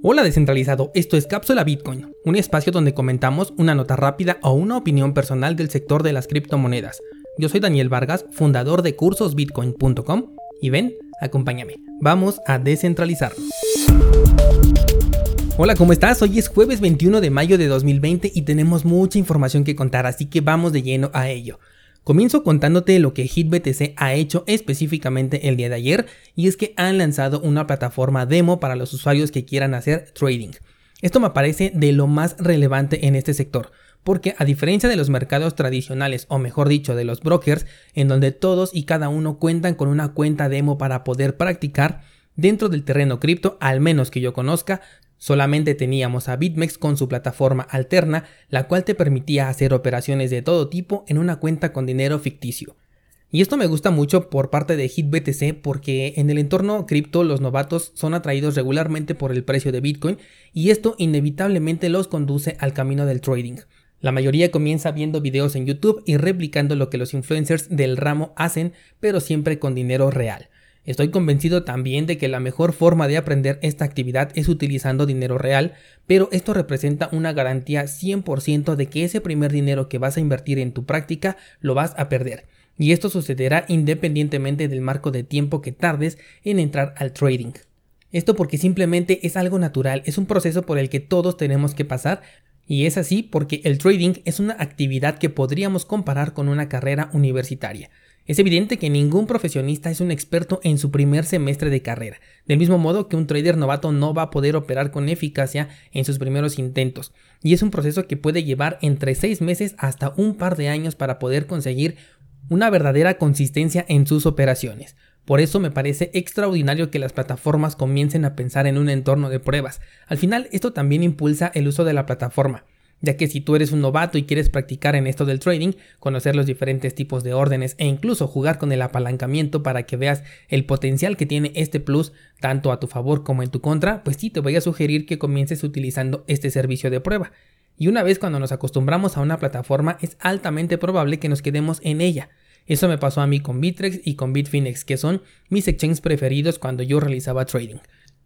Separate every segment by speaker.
Speaker 1: Hola descentralizado, esto es Cápsula Bitcoin, un espacio donde comentamos una nota rápida o una opinión personal del sector de las criptomonedas. Yo soy Daniel Vargas, fundador de cursosbitcoin.com y ven, acompáñame, vamos a descentralizarnos. Hola, ¿cómo estás? Hoy es jueves 21 de mayo de 2020 y tenemos mucha información que contar, así que vamos de lleno a ello. Comienzo contándote lo que HitBTC ha hecho específicamente el día de ayer y es que han lanzado una plataforma demo para los usuarios que quieran hacer trading. Esto me parece de lo más relevante en este sector, porque a diferencia de los mercados tradicionales, o mejor dicho, de los brokers, en donde todos y cada uno cuentan con una cuenta demo para poder practicar, dentro del terreno cripto, al menos que yo conozca, Solamente teníamos a BitMEX con su plataforma alterna, la cual te permitía hacer operaciones de todo tipo en una cuenta con dinero ficticio. Y esto me gusta mucho por parte de HitBTC porque en el entorno cripto los novatos son atraídos regularmente por el precio de Bitcoin y esto inevitablemente los conduce al camino del trading. La mayoría comienza viendo videos en YouTube y replicando lo que los influencers del ramo hacen, pero siempre con dinero real. Estoy convencido también de que la mejor forma de aprender esta actividad es utilizando dinero real, pero esto representa una garantía 100% de que ese primer dinero que vas a invertir en tu práctica lo vas a perder. Y esto sucederá independientemente del marco de tiempo que tardes en entrar al trading. Esto porque simplemente es algo natural, es un proceso por el que todos tenemos que pasar, y es así porque el trading es una actividad que podríamos comparar con una carrera universitaria. Es evidente que ningún profesionista es un experto en su primer semestre de carrera, del mismo modo que un trader novato no va a poder operar con eficacia en sus primeros intentos, y es un proceso que puede llevar entre 6 meses hasta un par de años para poder conseguir una verdadera consistencia en sus operaciones. Por eso me parece extraordinario que las plataformas comiencen a pensar en un entorno de pruebas. Al final esto también impulsa el uso de la plataforma ya que si tú eres un novato y quieres practicar en esto del trading, conocer los diferentes tipos de órdenes e incluso jugar con el apalancamiento para que veas el potencial que tiene este plus tanto a tu favor como en tu contra, pues sí te voy a sugerir que comiences utilizando este servicio de prueba. Y una vez cuando nos acostumbramos a una plataforma es altamente probable que nos quedemos en ella. Eso me pasó a mí con Bitrex y con Bitfinex, que son mis exchanges preferidos cuando yo realizaba trading.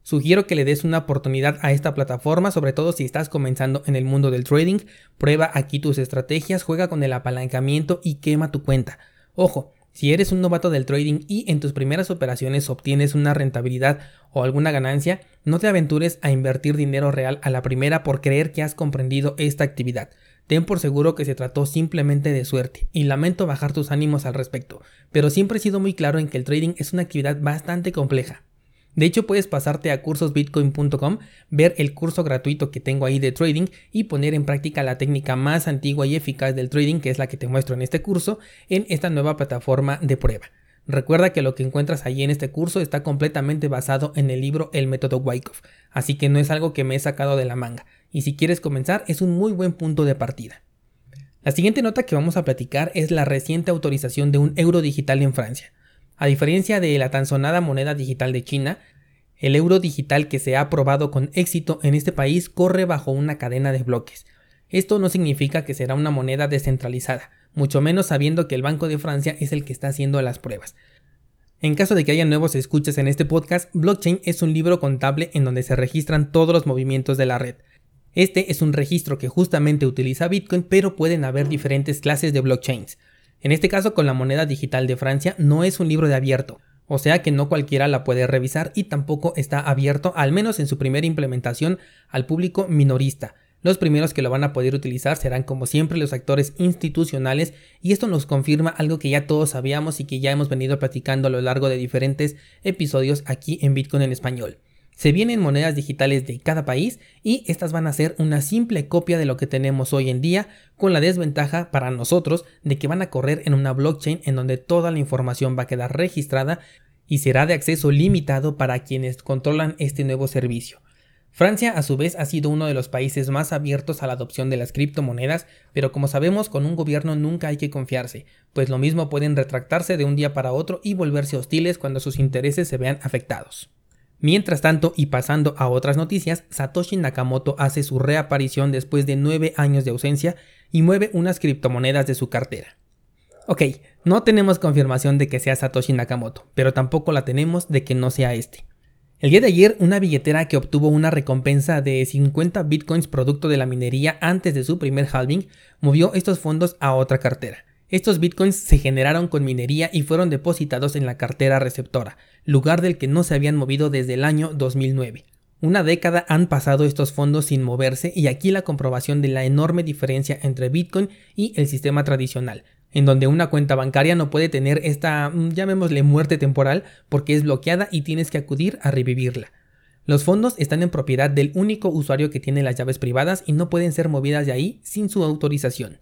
Speaker 1: Sugiero que le des una oportunidad a esta plataforma, sobre todo si estás comenzando en el mundo del trading. Prueba aquí tus estrategias, juega con el apalancamiento y quema tu cuenta. Ojo, si eres un novato del trading y en tus primeras operaciones obtienes una rentabilidad o alguna ganancia, no te aventures a invertir dinero real a la primera por creer que has comprendido esta actividad. Ten por seguro que se trató simplemente de suerte y lamento bajar tus ánimos al respecto, pero siempre he sido muy claro en que el trading es una actividad bastante compleja. De hecho, puedes pasarte a cursosbitcoin.com, ver el curso gratuito que tengo ahí de trading y poner en práctica la técnica más antigua y eficaz del trading, que es la que te muestro en este curso, en esta nueva plataforma de prueba. Recuerda que lo que encuentras ahí en este curso está completamente basado en el libro El método Wyckoff, así que no es algo que me he sacado de la manga, y si quieres comenzar es un muy buen punto de partida. La siguiente nota que vamos a platicar es la reciente autorización de un euro digital en Francia. A diferencia de la tan sonada moneda digital de China, el euro digital que se ha aprobado con éxito en este país corre bajo una cadena de bloques. Esto no significa que será una moneda descentralizada, mucho menos sabiendo que el Banco de Francia es el que está haciendo las pruebas. En caso de que haya nuevos escuchas en este podcast, blockchain es un libro contable en donde se registran todos los movimientos de la red. Este es un registro que justamente utiliza Bitcoin, pero pueden haber diferentes clases de blockchains. En este caso con la moneda digital de Francia no es un libro de abierto, o sea que no cualquiera la puede revisar y tampoco está abierto, al menos en su primera implementación, al público minorista. Los primeros que lo van a poder utilizar serán como siempre los actores institucionales y esto nos confirma algo que ya todos sabíamos y que ya hemos venido platicando a lo largo de diferentes episodios aquí en Bitcoin en español. Se vienen monedas digitales de cada país y estas van a ser una simple copia de lo que tenemos hoy en día con la desventaja para nosotros de que van a correr en una blockchain en donde toda la información va a quedar registrada y será de acceso limitado para quienes controlan este nuevo servicio. Francia a su vez ha sido uno de los países más abiertos a la adopción de las criptomonedas, pero como sabemos con un gobierno nunca hay que confiarse, pues lo mismo pueden retractarse de un día para otro y volverse hostiles cuando sus intereses se vean afectados. Mientras tanto, y pasando a otras noticias, Satoshi Nakamoto hace su reaparición después de 9 años de ausencia y mueve unas criptomonedas de su cartera. Ok, no tenemos confirmación de que sea Satoshi Nakamoto, pero tampoco la tenemos de que no sea este. El día de ayer, una billetera que obtuvo una recompensa de 50 bitcoins producto de la minería antes de su primer halving, movió estos fondos a otra cartera. Estos bitcoins se generaron con minería y fueron depositados en la cartera receptora, lugar del que no se habían movido desde el año 2009. Una década han pasado estos fondos sin moverse y aquí la comprobación de la enorme diferencia entre Bitcoin y el sistema tradicional, en donde una cuenta bancaria no puede tener esta, mm, llamémosle muerte temporal, porque es bloqueada y tienes que acudir a revivirla. Los fondos están en propiedad del único usuario que tiene las llaves privadas y no pueden ser movidas de ahí sin su autorización.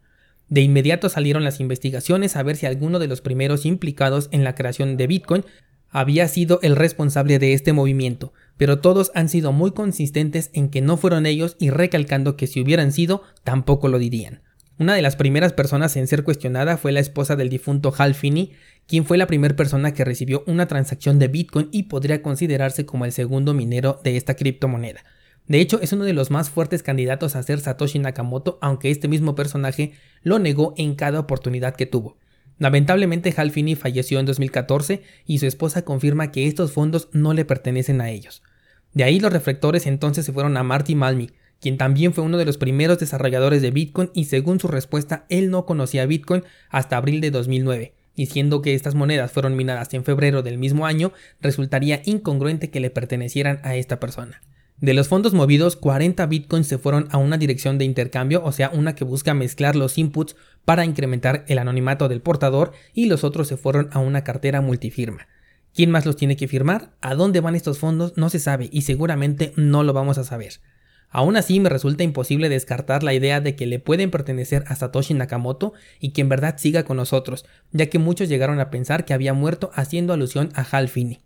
Speaker 1: De inmediato salieron las investigaciones a ver si alguno de los primeros implicados en la creación de Bitcoin había sido el responsable de este movimiento, pero todos han sido muy consistentes en que no fueron ellos y recalcando que si hubieran sido, tampoco lo dirían. Una de las primeras personas en ser cuestionada fue la esposa del difunto Hal Finney, quien fue la primera persona que recibió una transacción de Bitcoin y podría considerarse como el segundo minero de esta criptomoneda. De hecho, es uno de los más fuertes candidatos a ser Satoshi Nakamoto, aunque este mismo personaje lo negó en cada oportunidad que tuvo. Lamentablemente, Hal Finney falleció en 2014 y su esposa confirma que estos fondos no le pertenecen a ellos. De ahí los reflectores entonces se fueron a Marty Malmi, quien también fue uno de los primeros desarrolladores de Bitcoin y según su respuesta él no conocía Bitcoin hasta abril de 2009, diciendo que estas monedas fueron minadas en febrero del mismo año, resultaría incongruente que le pertenecieran a esta persona. De los fondos movidos, 40 bitcoins se fueron a una dirección de intercambio, o sea, una que busca mezclar los inputs para incrementar el anonimato del portador, y los otros se fueron a una cartera multifirma. ¿Quién más los tiene que firmar? ¿A dónde van estos fondos? No se sabe y seguramente no lo vamos a saber. Aún así me resulta imposible descartar la idea de que le pueden pertenecer a Satoshi Nakamoto y que en verdad siga con nosotros, ya que muchos llegaron a pensar que había muerto haciendo alusión a Hal Finney.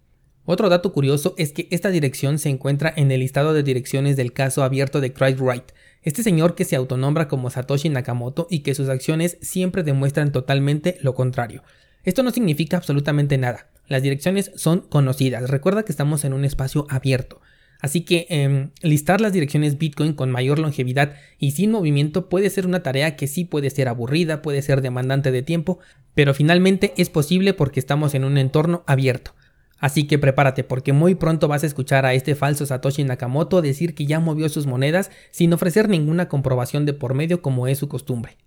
Speaker 1: Otro dato curioso es que esta dirección se encuentra en el listado de direcciones del caso abierto de Craig Wright, este señor que se autonombra como Satoshi Nakamoto y que sus acciones siempre demuestran totalmente lo contrario. Esto no significa absolutamente nada. Las direcciones son conocidas. Recuerda que estamos en un espacio abierto. Así que em, listar las direcciones Bitcoin con mayor longevidad y sin movimiento puede ser una tarea que sí puede ser aburrida, puede ser demandante de tiempo, pero finalmente es posible porque estamos en un entorno abierto. Así que prepárate porque muy pronto vas a escuchar a este falso Satoshi Nakamoto decir que ya movió sus monedas sin ofrecer ninguna comprobación de por medio como es su costumbre.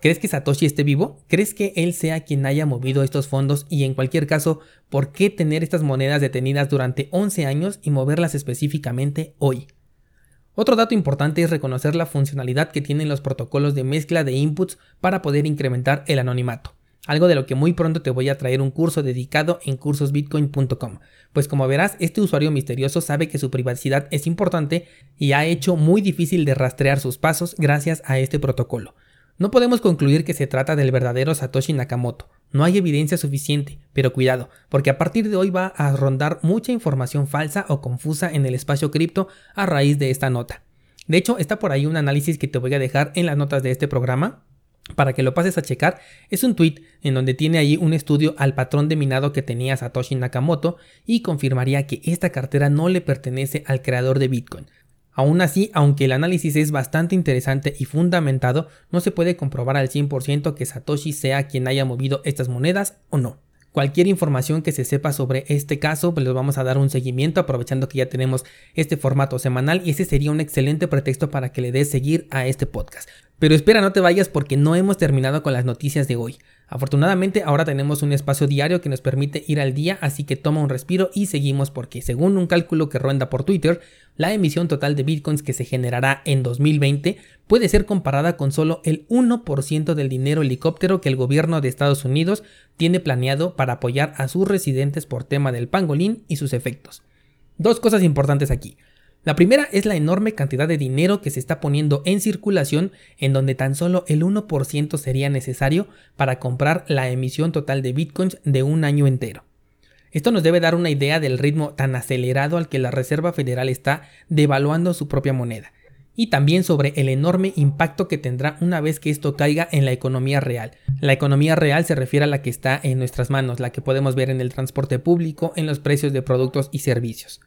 Speaker 1: ¿Crees que Satoshi esté vivo? ¿Crees que él sea quien haya movido estos fondos? Y en cualquier caso, ¿por qué tener estas monedas detenidas durante 11 años y moverlas específicamente hoy? Otro dato importante es reconocer la funcionalidad que tienen los protocolos de mezcla de inputs para poder incrementar el anonimato. Algo de lo que muy pronto te voy a traer un curso dedicado en cursosbitcoin.com. Pues como verás, este usuario misterioso sabe que su privacidad es importante y ha hecho muy difícil de rastrear sus pasos gracias a este protocolo. No podemos concluir que se trata del verdadero Satoshi Nakamoto. No hay evidencia suficiente, pero cuidado, porque a partir de hoy va a rondar mucha información falsa o confusa en el espacio cripto a raíz de esta nota. De hecho, está por ahí un análisis que te voy a dejar en las notas de este programa para que lo pases a checar, es un tweet en donde tiene ahí un estudio al patrón de minado que tenía Satoshi Nakamoto y confirmaría que esta cartera no le pertenece al creador de Bitcoin, Aún así, aunque el análisis es bastante interesante y fundamentado, no se puede comprobar al 100% que Satoshi sea quien haya movido estas monedas o no. Cualquier información que se sepa sobre este caso, pues les vamos a dar un seguimiento aprovechando que ya tenemos este formato semanal y ese sería un excelente pretexto para que le des seguir a este podcast. Pero espera, no te vayas porque no hemos terminado con las noticias de hoy. Afortunadamente ahora tenemos un espacio diario que nos permite ir al día, así que toma un respiro y seguimos porque según un cálculo que ronda por Twitter, la emisión total de bitcoins que se generará en 2020 puede ser comparada con solo el 1% del dinero helicóptero que el gobierno de Estados Unidos tiene planeado para apoyar a sus residentes por tema del pangolín y sus efectos. Dos cosas importantes aquí. La primera es la enorme cantidad de dinero que se está poniendo en circulación en donde tan solo el 1% sería necesario para comprar la emisión total de bitcoins de un año entero. Esto nos debe dar una idea del ritmo tan acelerado al que la Reserva Federal está devaluando su propia moneda y también sobre el enorme impacto que tendrá una vez que esto caiga en la economía real. La economía real se refiere a la que está en nuestras manos, la que podemos ver en el transporte público, en los precios de productos y servicios.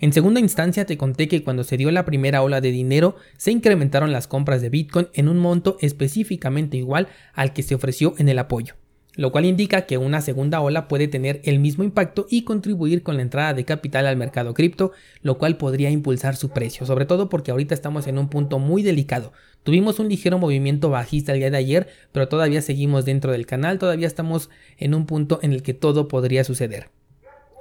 Speaker 1: En segunda instancia te conté que cuando se dio la primera ola de dinero se incrementaron las compras de Bitcoin en un monto específicamente igual al que se ofreció en el apoyo. Lo cual indica que una segunda ola puede tener el mismo impacto y contribuir con la entrada de capital al mercado cripto, lo cual podría impulsar su precio, sobre todo porque ahorita estamos en un punto muy delicado. Tuvimos un ligero movimiento bajista el día de ayer, pero todavía seguimos dentro del canal, todavía estamos en un punto en el que todo podría suceder.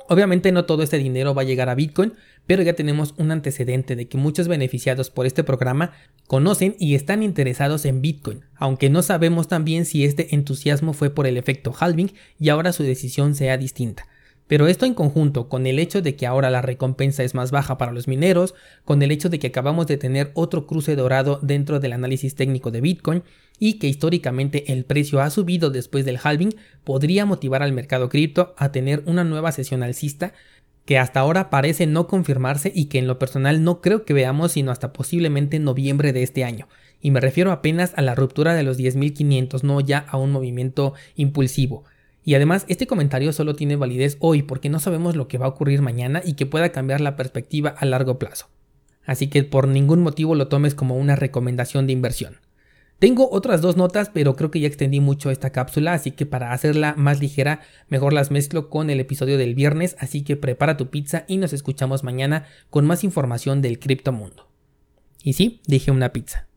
Speaker 1: Obviamente no todo este dinero va a llegar a Bitcoin, pero ya tenemos un antecedente de que muchos beneficiados por este programa conocen y están interesados en Bitcoin, aunque no sabemos también si este entusiasmo fue por el efecto halving y ahora su decisión sea distinta. Pero esto en conjunto con el hecho de que ahora la recompensa es más baja para los mineros, con el hecho de que acabamos de tener otro cruce dorado dentro del análisis técnico de Bitcoin y que históricamente el precio ha subido después del halving, podría motivar al mercado cripto a tener una nueva sesión alcista que hasta ahora parece no confirmarse y que en lo personal no creo que veamos sino hasta posiblemente en noviembre de este año. Y me refiero apenas a la ruptura de los 10.500, no ya a un movimiento impulsivo. Y además, este comentario solo tiene validez hoy porque no sabemos lo que va a ocurrir mañana y que pueda cambiar la perspectiva a largo plazo. Así que por ningún motivo lo tomes como una recomendación de inversión. Tengo otras dos notas, pero creo que ya extendí mucho esta cápsula, así que para hacerla más ligera, mejor las mezclo con el episodio del viernes, así que prepara tu pizza y nos escuchamos mañana con más información del criptomundo. Y sí, dije una pizza.